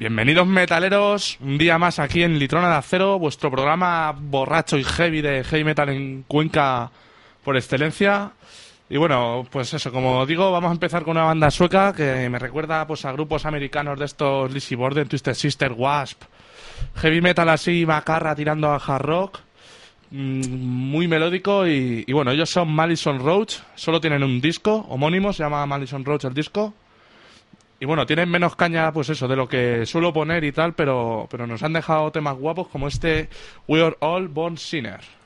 Bienvenidos metaleros, un día más aquí en Litrona de Acero, vuestro programa borracho y heavy de heavy metal en Cuenca por excelencia. Y bueno, pues eso, como digo, vamos a empezar con una banda sueca que me recuerda pues a grupos americanos de estos Lizzy Borden, Twisted Sister, Wasp, heavy metal así, macarra tirando a hard rock, mm, muy melódico y, y bueno, ellos son Malison Roach, solo tienen un disco homónimo, se llama Malison Roach el disco. Y bueno, tienen menos caña, pues eso, de lo que suelo poner y tal, pero, pero nos han dejado temas guapos como este We Are All Born Sinners.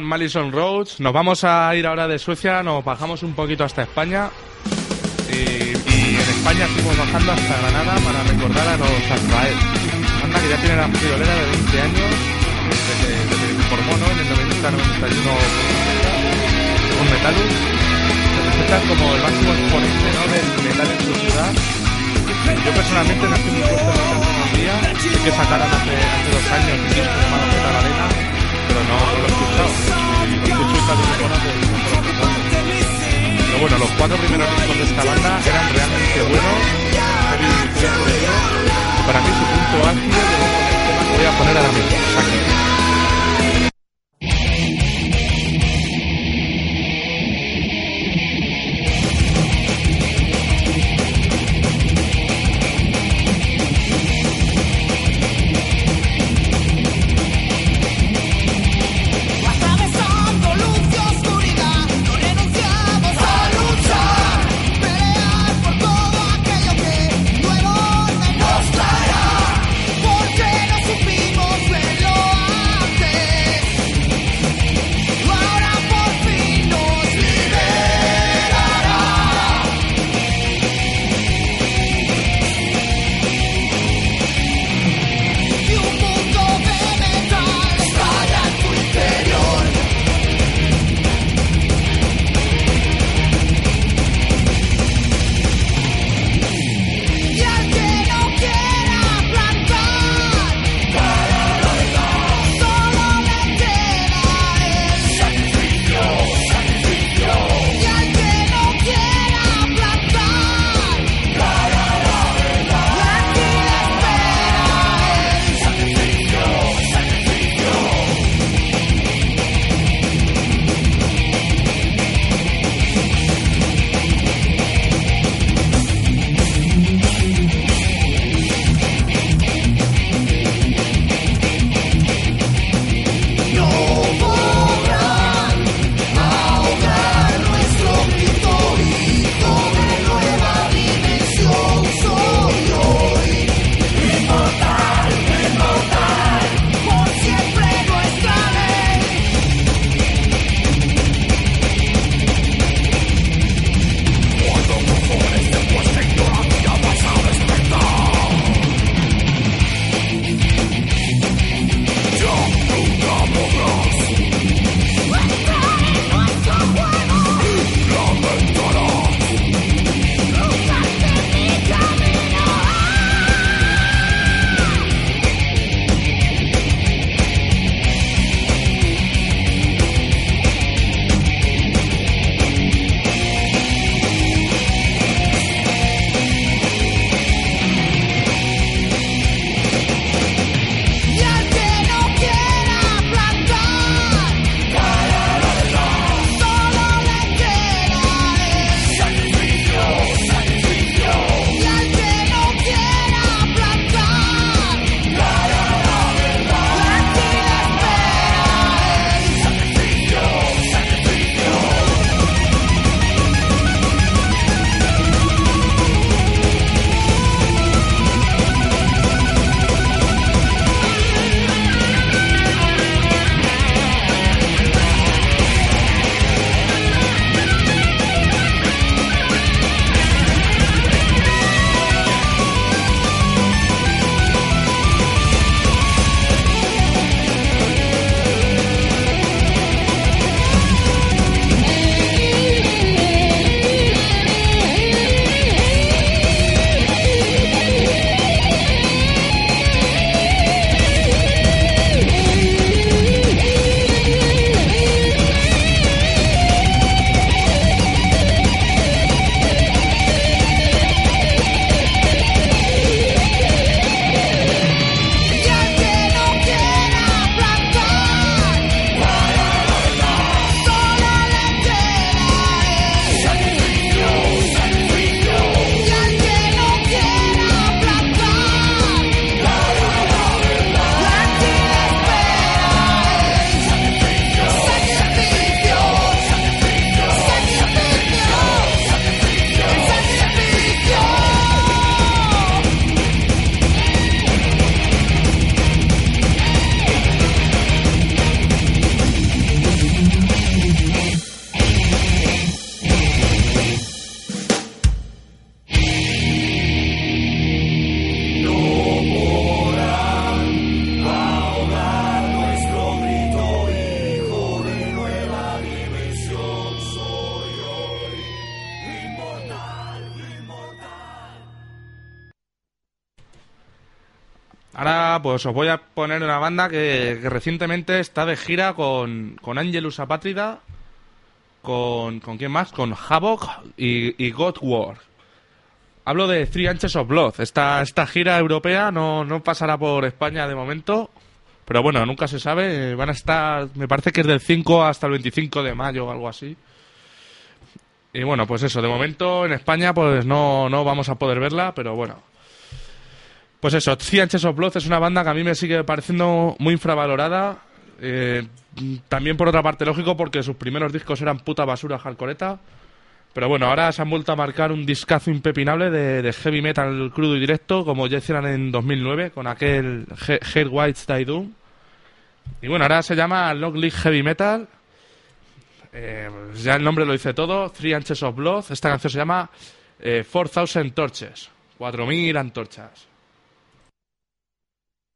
Estaban Malison Roads. Nos vamos a ir ahora de Suecia, nos bajamos un poquito hasta España. Y, en España estuvimos bajando hasta Granada para recordar a los Azrael. Banda que ya tiene la friolera de 20 años, desde que, formó en el 90-91 con Metalus. Se presentan como el máximo exponente ¿no? del metal en su ciudad. Yo personalmente no estoy muy puesto en metal Sí que sacaron hace, hace dos años un disco llamado Metal Arena, pero no, no lo he escuchado. Lo escucho. Pero bueno, los cuatro primeros discos de esta banda eran realmente buenos, para mí su punto álgido llegó el que voy a poner ahora mismo, Saki. Pues os voy a poner una banda que, recientemente está de gira con, con Angelus Apátrida, con, con quién más, con Havoc y, y God War. Hablo de Three Inches of Blood. Esta, esta gira europea no, no pasará por España de momento, pero bueno, nunca se sabe. Van a estar, me parece que es del 5 hasta el 25 de mayo o algo así. Y bueno, pues eso, de momento en España pues no, no vamos a poder verla, pero bueno. Pues eso, Three Inches of Blood es una banda que a mí me sigue pareciendo muy infravalorada. Eh, también por otra parte lógico porque sus primeros discos eran puta basura hardcoreta. Pero bueno, ahora se han vuelto a marcar un discazo impepinable de, heavy metal crudo y directo, como ya hicieron en 2009 con aquel He- Hair Whites Die Doom. Y bueno, ahora se llama Log League Heavy Metal. Eh, ya el nombre lo dice todo. Three Inches of Blood. Esta canción se llama eh, 4000 Torches. 4000 antorchas.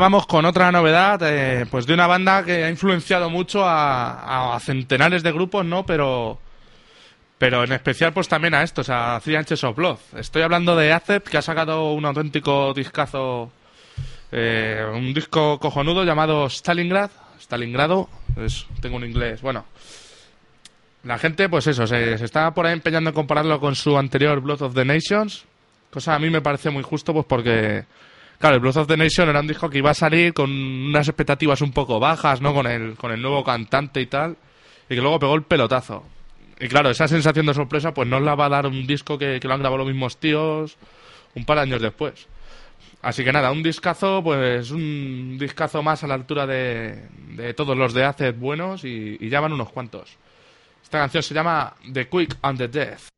Vamos con otra novedad, eh, pues de una banda que ha influenciado mucho a, a centenares de grupos, ¿no? Pero, pero en especial pues también a estos, a Three Inches of Blood. Estoy hablando de Acep, que ha sacado un auténtico discazo, eh, un disco cojonudo llamado Stalingrad, Stalingrado, es- tengo un inglés, bueno. La gente, pues eso, se, se está por ahí empeñando en compararlo con su anterior Blood of the Nations, cosa a mí me parece muy justo, pues porque, claro, el Blood of the Nation era un disco que iba a salir con unas expectativas un poco bajas, ¿no? Con el, con el nuevo cantante y tal, y que luego pegó el pelotazo. Y claro, esa sensación de sorpresa, pues no la va a dar un disco que, que lo han grabado los mismos tíos un par de años después. Así que nada, un discazo, pues un discazo más a la altura de, de todos los de Acid buenos y, y ya van unos cuantos. Esta canción se llama The Quick and the Death.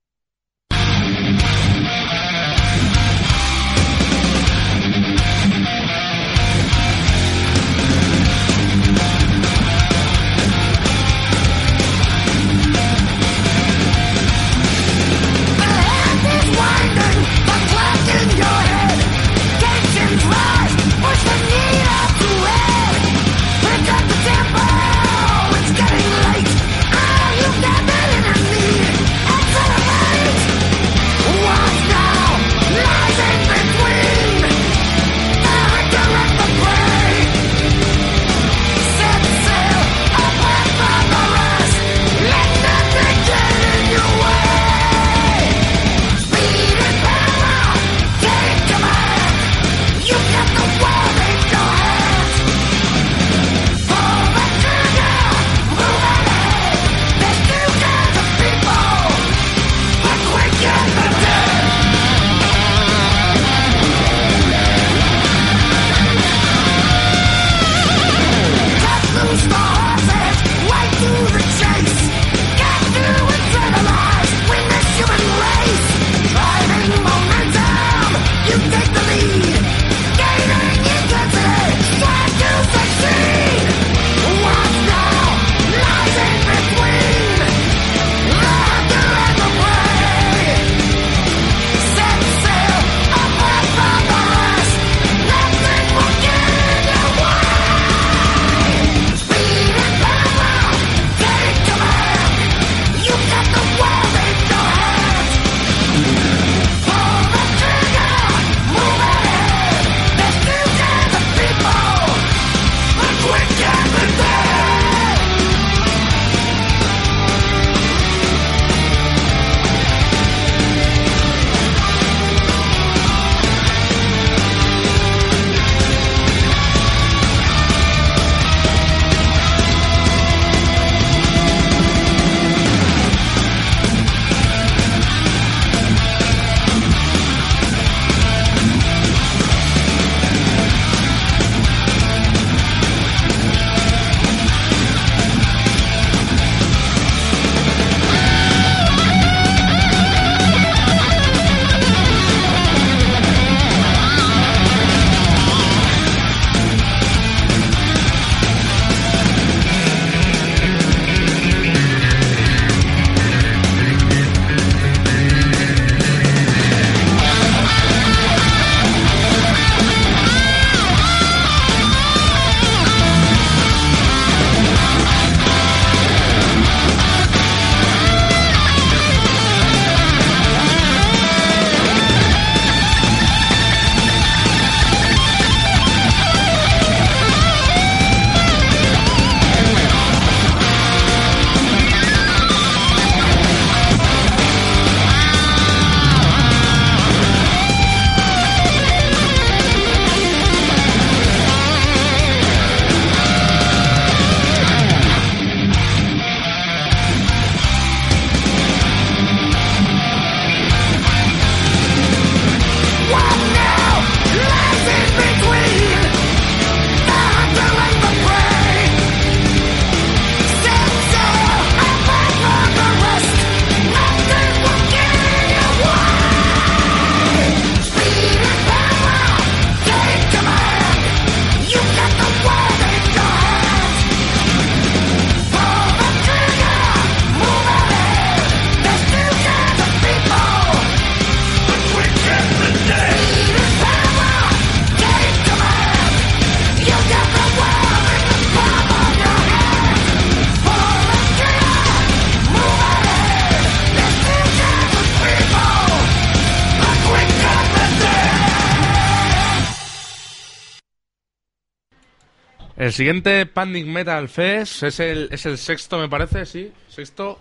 El siguiente Panic Metal Fest es el, es el sexto, me parece, sí, sexto.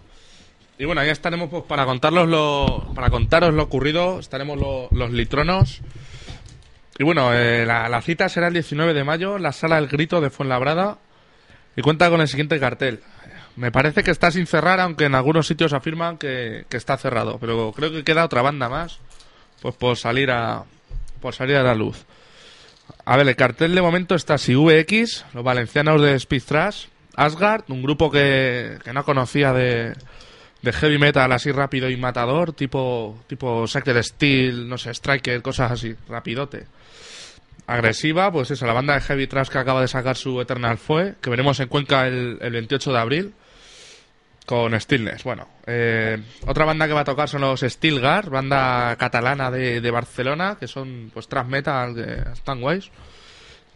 Y bueno, ahí estaremos pues, para contarlos lo, para contaros lo ocurrido, estaremos lo- los litronos. Y bueno, eh, la, la cita será el 19 de mayo la Sala El Grito de Fuenlabrada y cuenta con el siguiente cartel. Me parece que está sin cerrar, aunque en algunos sitios afirman que, que está cerrado, pero creo que queda otra banda más pues por salir a por salir a la luz. A ver, el cartel de momento está así, VX, los valencianos de Speed Trash, Asgard, un grupo que, que no conocía de, heavy metal así rápido y matador, tipo, tipo Sacred Steel, no sé, Striker, cosas así, rapidote. Agresiva, pues eso, la banda de heavy trash que acaba de sacar su Eternal Fue, que veremos en Cuenca el, el 28 de abril, con Stillness. Bueno, eh, otra banda que va a tocar son los Stilgar, banda catalana de, de Barcelona, que son pues thrash metal, están guays.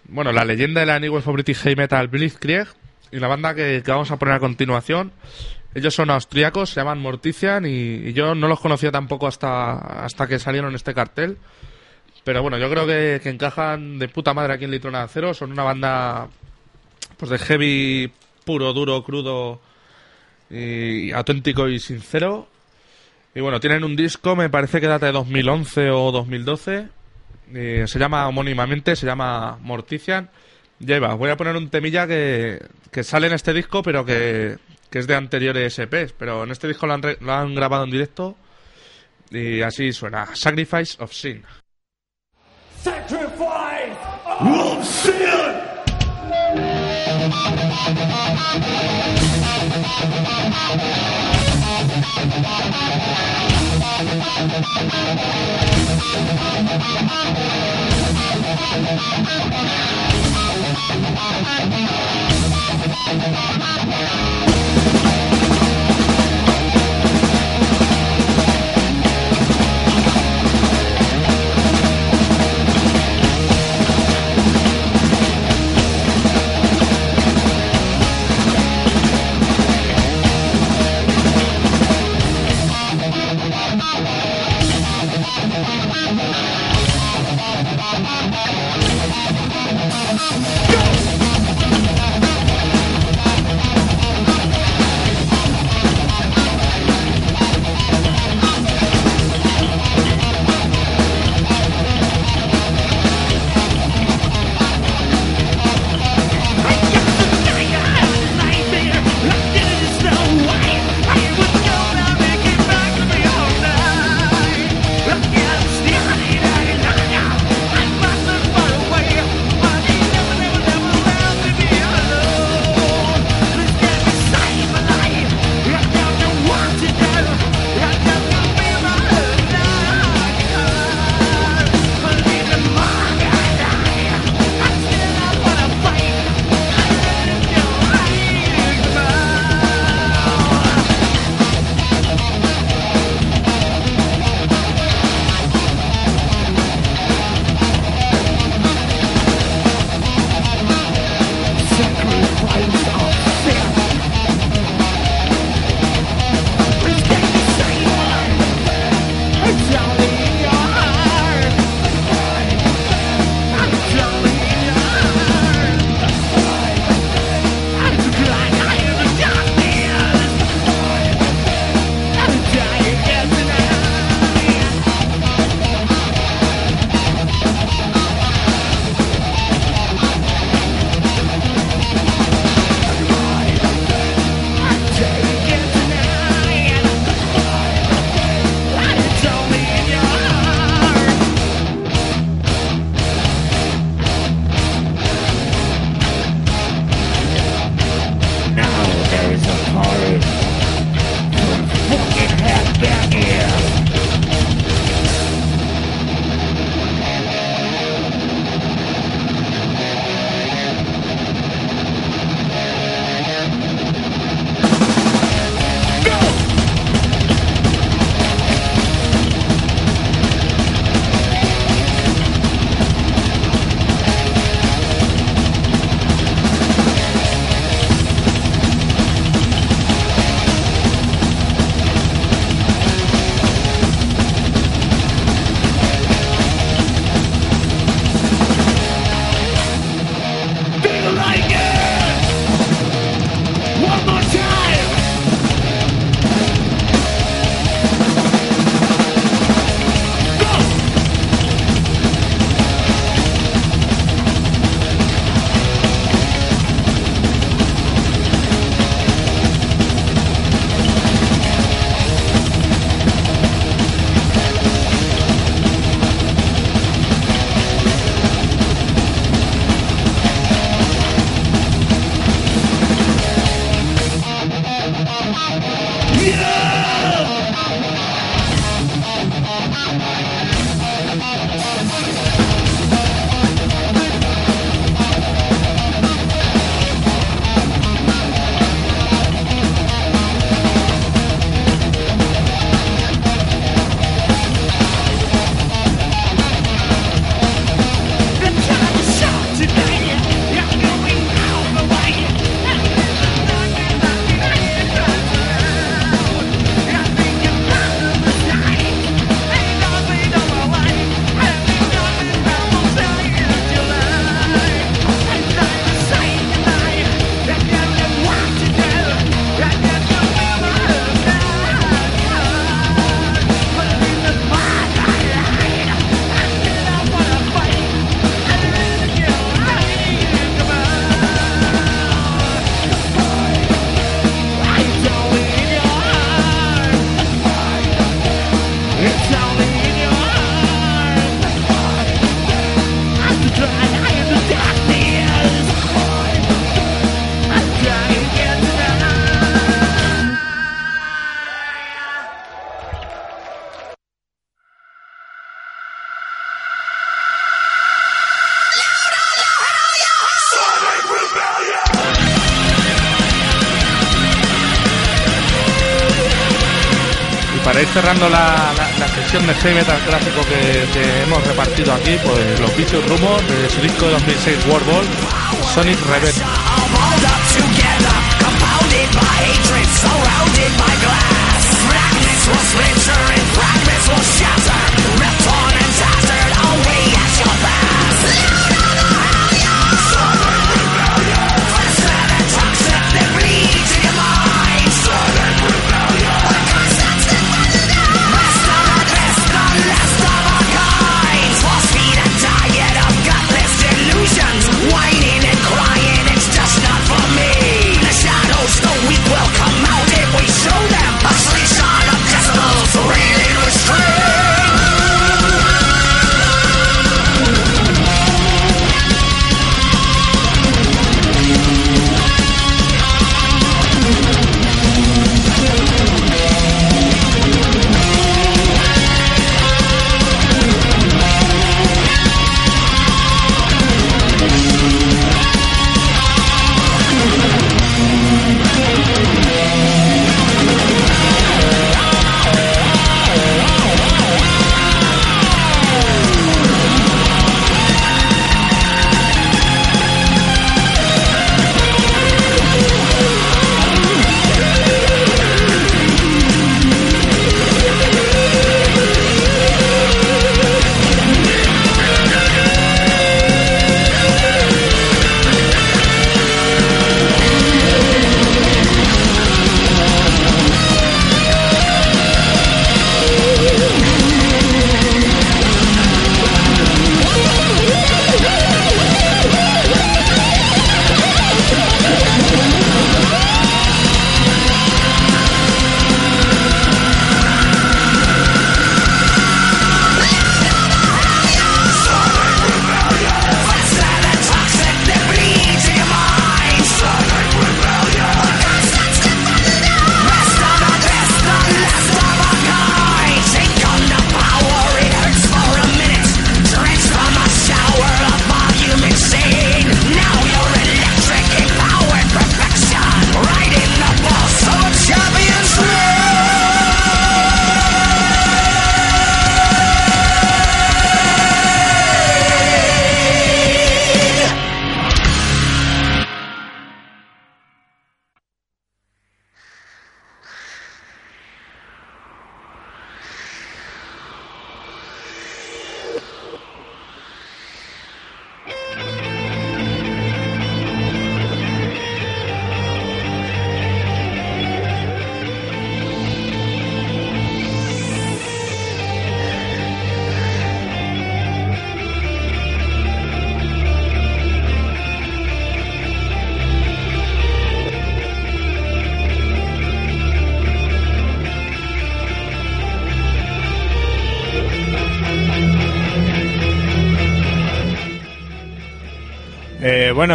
Bueno, la leyenda de la New Wave British Heavy Metal Blitzkrieg y la banda que, que vamos a poner a continuación. Ellos son austríacos, se llaman Mortician y, yo no los conocía tampoco hasta, hasta que salieron este cartel. Pero bueno, yo creo que, que encajan de puta madre aquí en Litrona de Acero. Son una banda pues de heavy puro, duro, crudo y auténtico y sincero. Y bueno, tienen un disco, me parece que data de 2011 o 2012. y se llama homónimamente, se llama Mortician. Lleva, voy a poner un temilla que, que sale en este disco, pero que, que es de anteriores EPs. Pero en este disco lo han, lo han grabado en directo. Y así suena: Sacrifice of Sin. Sacrifice of sin! Thank para cerrando la, la- sección de heavy metal clásico que, hemos repartido aquí, pues los Vicious Rumors de su disco de 2006 World Sonic Rebel.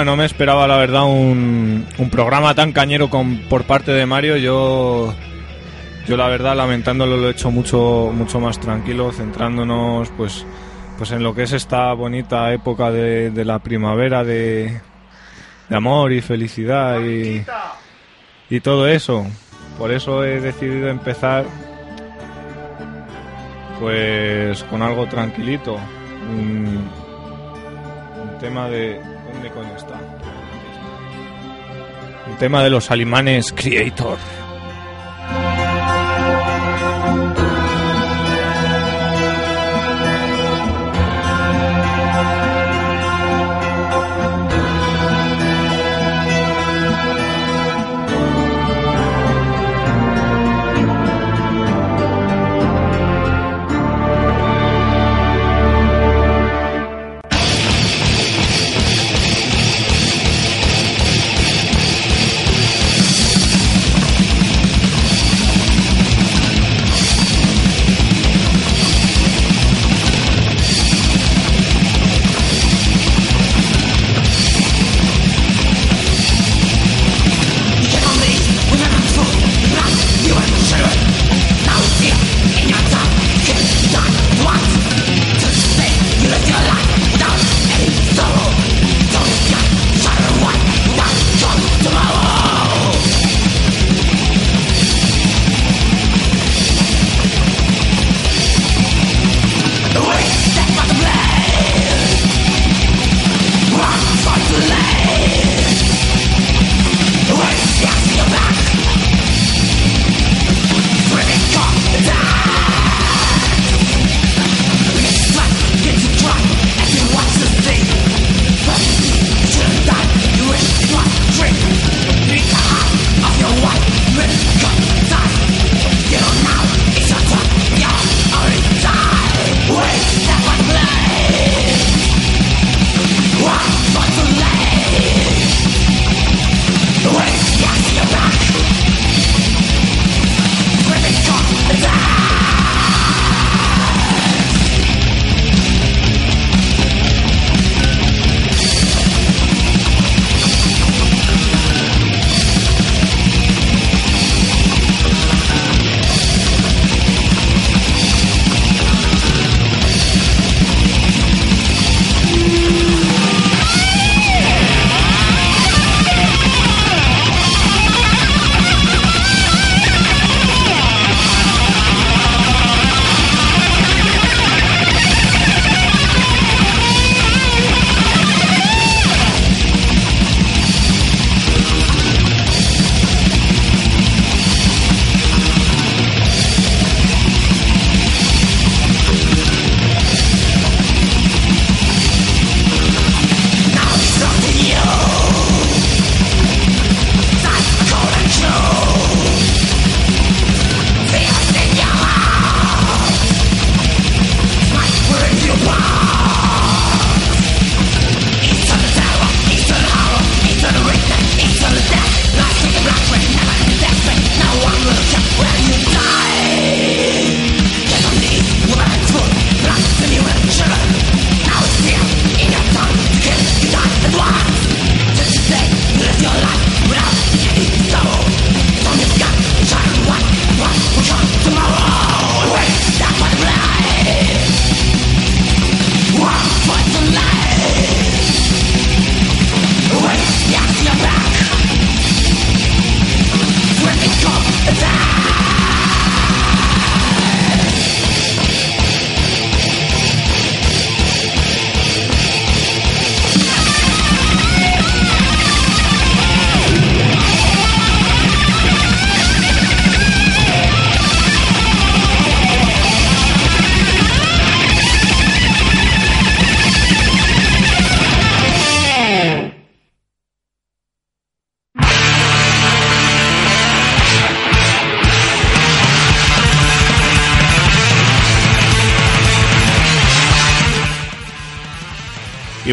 No me esperaba la verdad un, programa tan cañero con, por parte de Mario. Yo, yo la verdad lamentándolo lo he hecho mucho, mucho más tranquilo, centrándonos pues, pues en lo que es esta bonita época de, la primavera, de, amor y felicidad y, y todo eso. Por eso he decidido empezar pues con algo tranquilito. Un tema de... ¿Dónde coño está? Un tema de los alemanes Creator.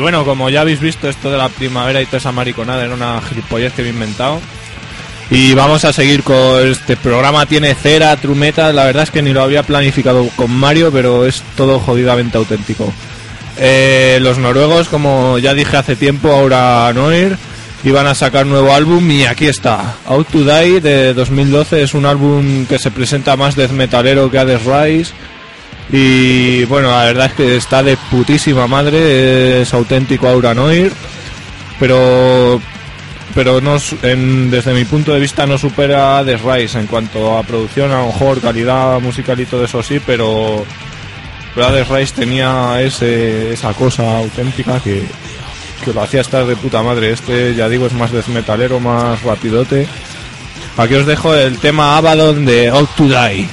Bueno, como ya habéis visto, esto de la primavera y toda esa mariconada era una gilipollez que me he inventado. Y vamos a seguir con este programa. Tiene cera, trumeta. La verdad es que ni lo había planificado con Mario, pero es todo jodidamente auténtico. Eh, los noruegos, como ya dije hace tiempo, ahora Noir, iban a sacar nuevo álbum y aquí está. Out to Die de 2012 es un álbum que se presenta más death metalero que Hades Rise. Y bueno, la verdad es que está de putísima madre, es auténtico Aura Noir, pero pero no en- desde mi punto de vista no supera The Rise en cuanto a producción, a lo mejor calidad musical y todo eso sí, pero pero Hades Rise tenía ese, esa cosa auténtica que, que lo hacía estar de puta madre. Este, ya digo, es más death metalero, más rapidote. Aquí os dejo el tema Abaddon de Out to Die.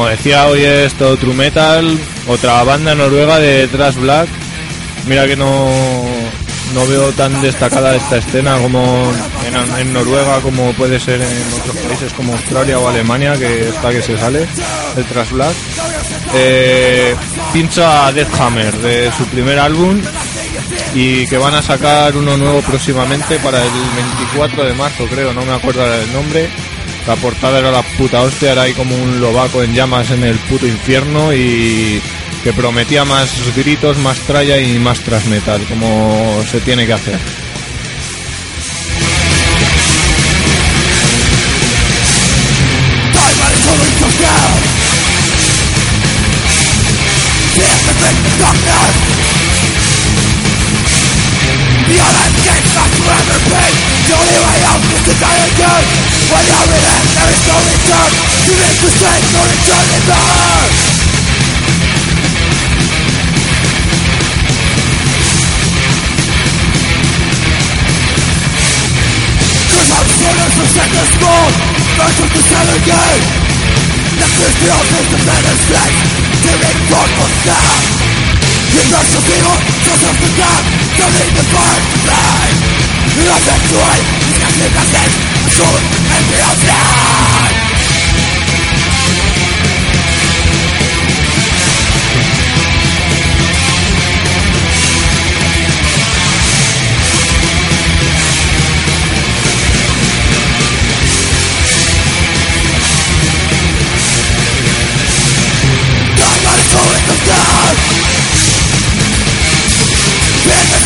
Como decía, hoy es todo True Metal, otra banda noruega de Thrash Black. Mira que no, no veo tan destacada esta escena como en, Noruega, como puede ser en otros países como Australia o Alemania, que está que se sale el Thrash Black. Eh, pincha a Deathhammer de su primer álbum y que van a sacar uno nuevo próximamente para el 24 de marzo, creo, no me acuerdo del nombre. La portada era la puta hostia, era ahí como un lobaco en llamas en el puto infierno y que prometía más gritos, más tralla y más transmetal, como se tiene que hacer. forever pain The only way out is to die again When you're in it, there is no return You make mistakes, no return in there Sinners from sickness born Birth of the seller game Nothing's beyond this, the man is flesh Tearing forth what's now You know you feel just as the dark To leave the part blind You know that you are It's nothing, nothing Soon and beyond time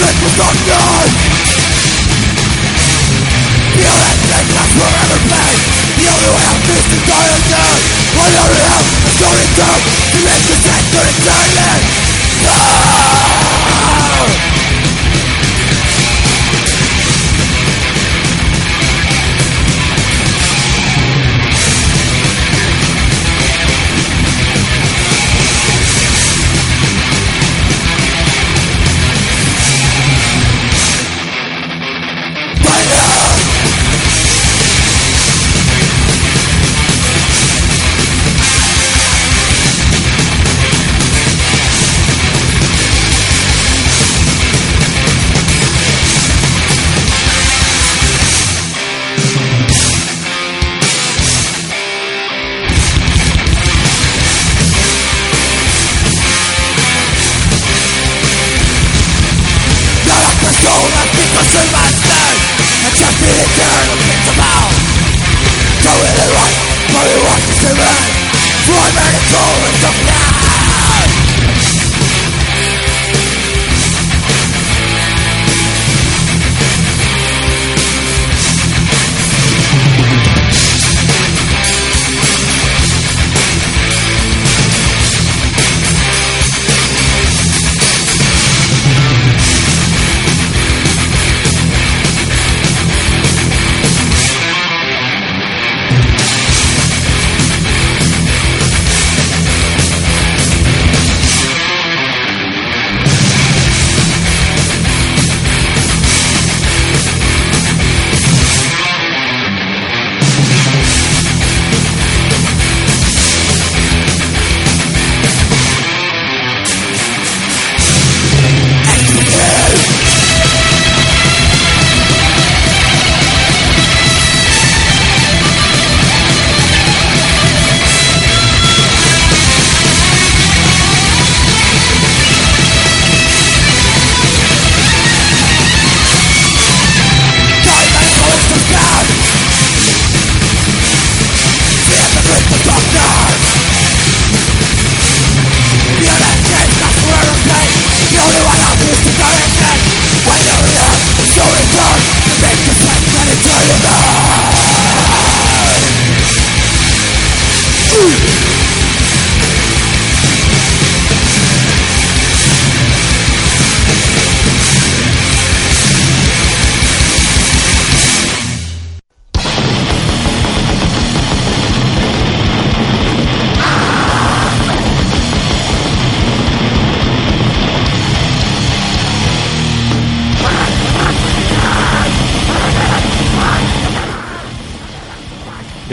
This was not Feel that sickness forever pain The only way out is to die alone I know the hell I'm going to To make the death for eternity Die!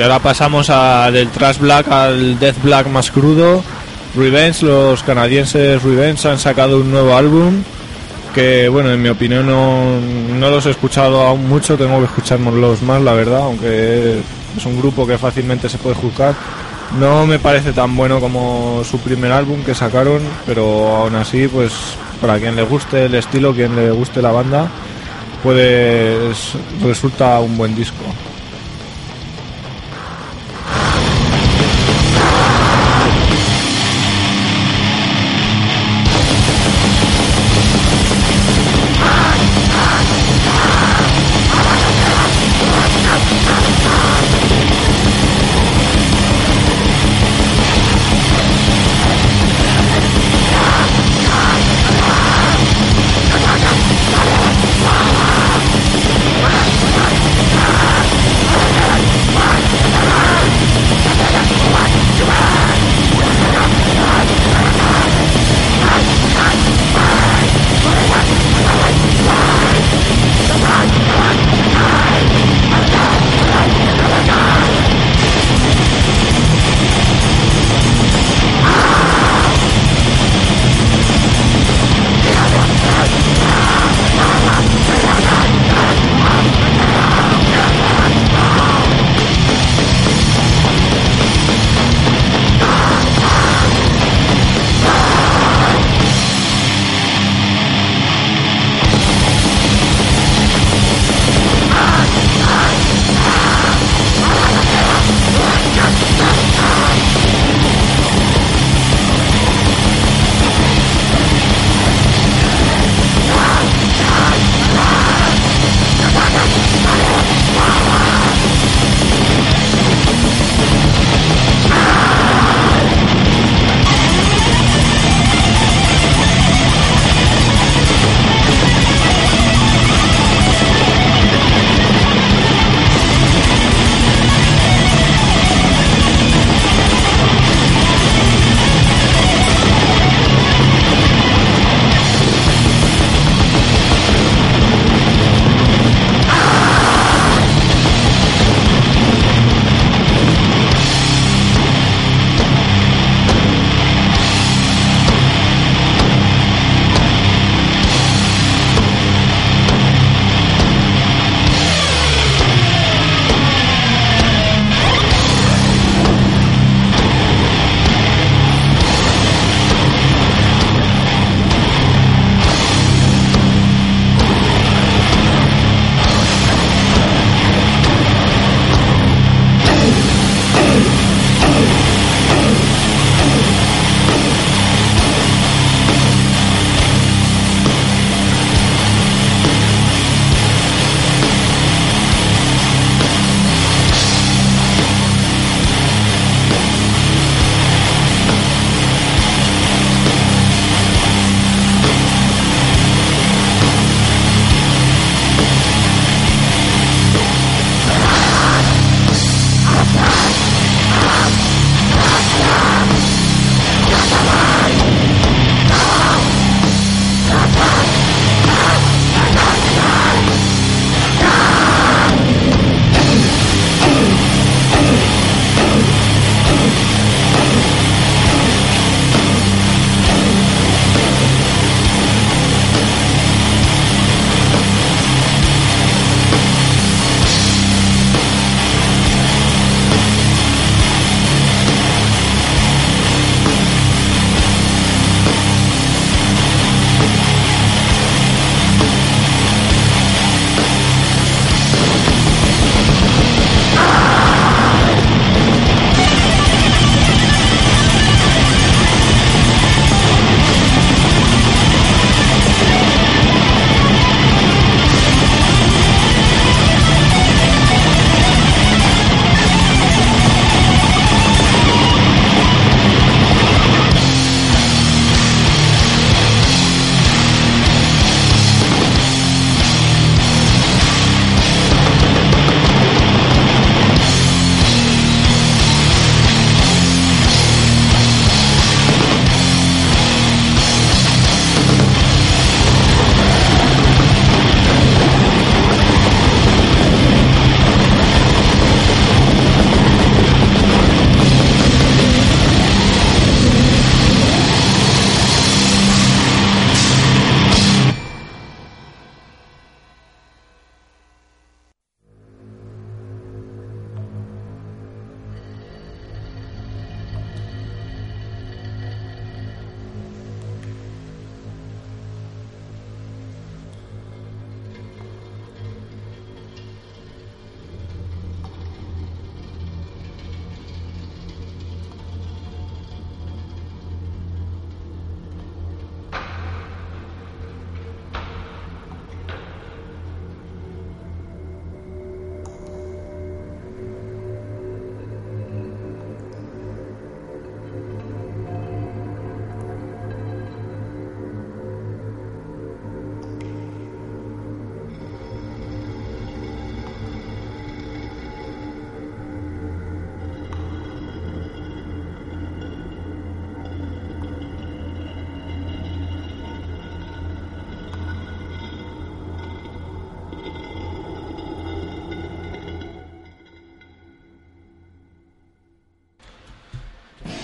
Ahora pasamos a, del Trash Black al Death Black más crudo. Revenge, los canadienses Revenge han sacado un nuevo álbum que, bueno, en mi opinión no, no los he escuchado aún mucho, tengo que escuchárnoslos más, la verdad, aunque es un grupo que fácilmente se puede juzgar. No me parece tan bueno como su primer álbum que sacaron, pero aún así, pues para quien le guste el estilo, quien le guste la banda, pues resulta un buen disco.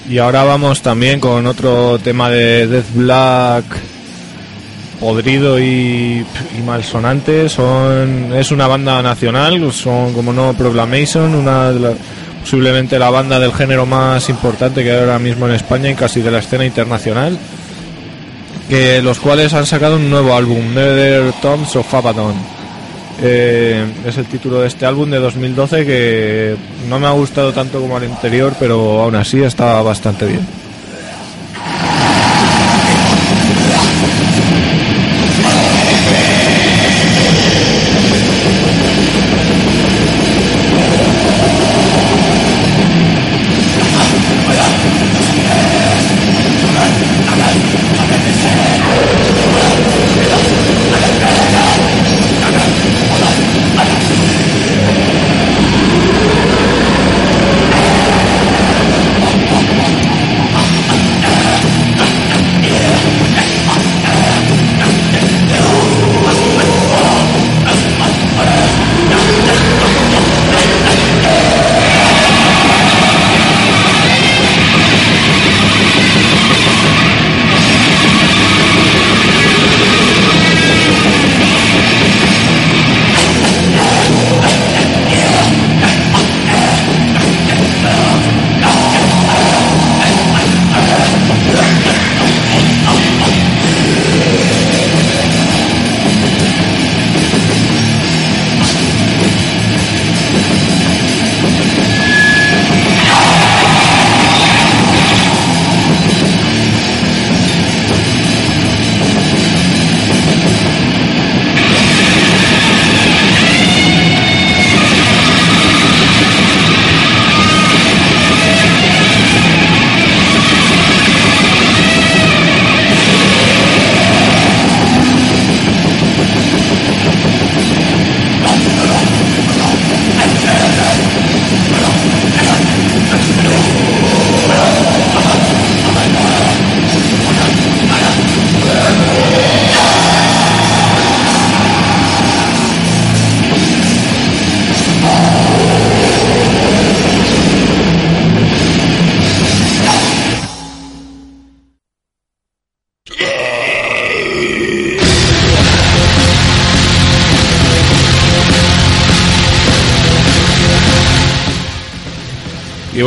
Y ahora vamos también con otro tema de Death Black podrido y, y malsonante. Son, es una banda nacional, son como no Proclamation, una de la- posiblemente la banda del género más importante que hay ahora mismo en España y casi de la escena internacional. Que los cuales han sacado un nuevo álbum, Nether Tombs of Abaddon. Eh, es el título de este álbum de 2012 que no me ha gustado tanto como el anterior, pero aún así está bastante bien.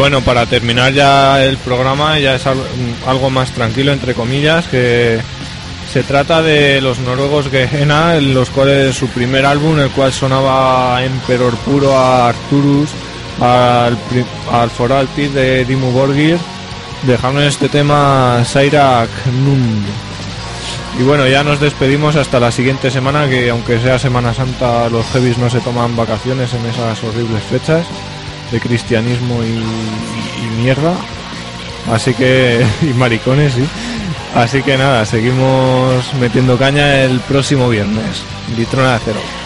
Bueno, para terminar ya el programa, ya es al- algo más tranquilo, entre comillas, que se trata de los noruegos Gehenna, en los cuales su primer álbum, el cual sonaba Emperor puro a Arturus, al, al Foralpid de Dimmu Borgir, dejaron este tema Sairak Nund. Y bueno, ya nos despedimos hasta la siguiente semana, que aunque sea Semana Santa, los heavies no se toman vacaciones en esas horribles fechas de cristianismo y, mierda. Así que, y maricones, sí. Así que nada, seguimos metiendo caña el próximo viernes. Litrona de acero.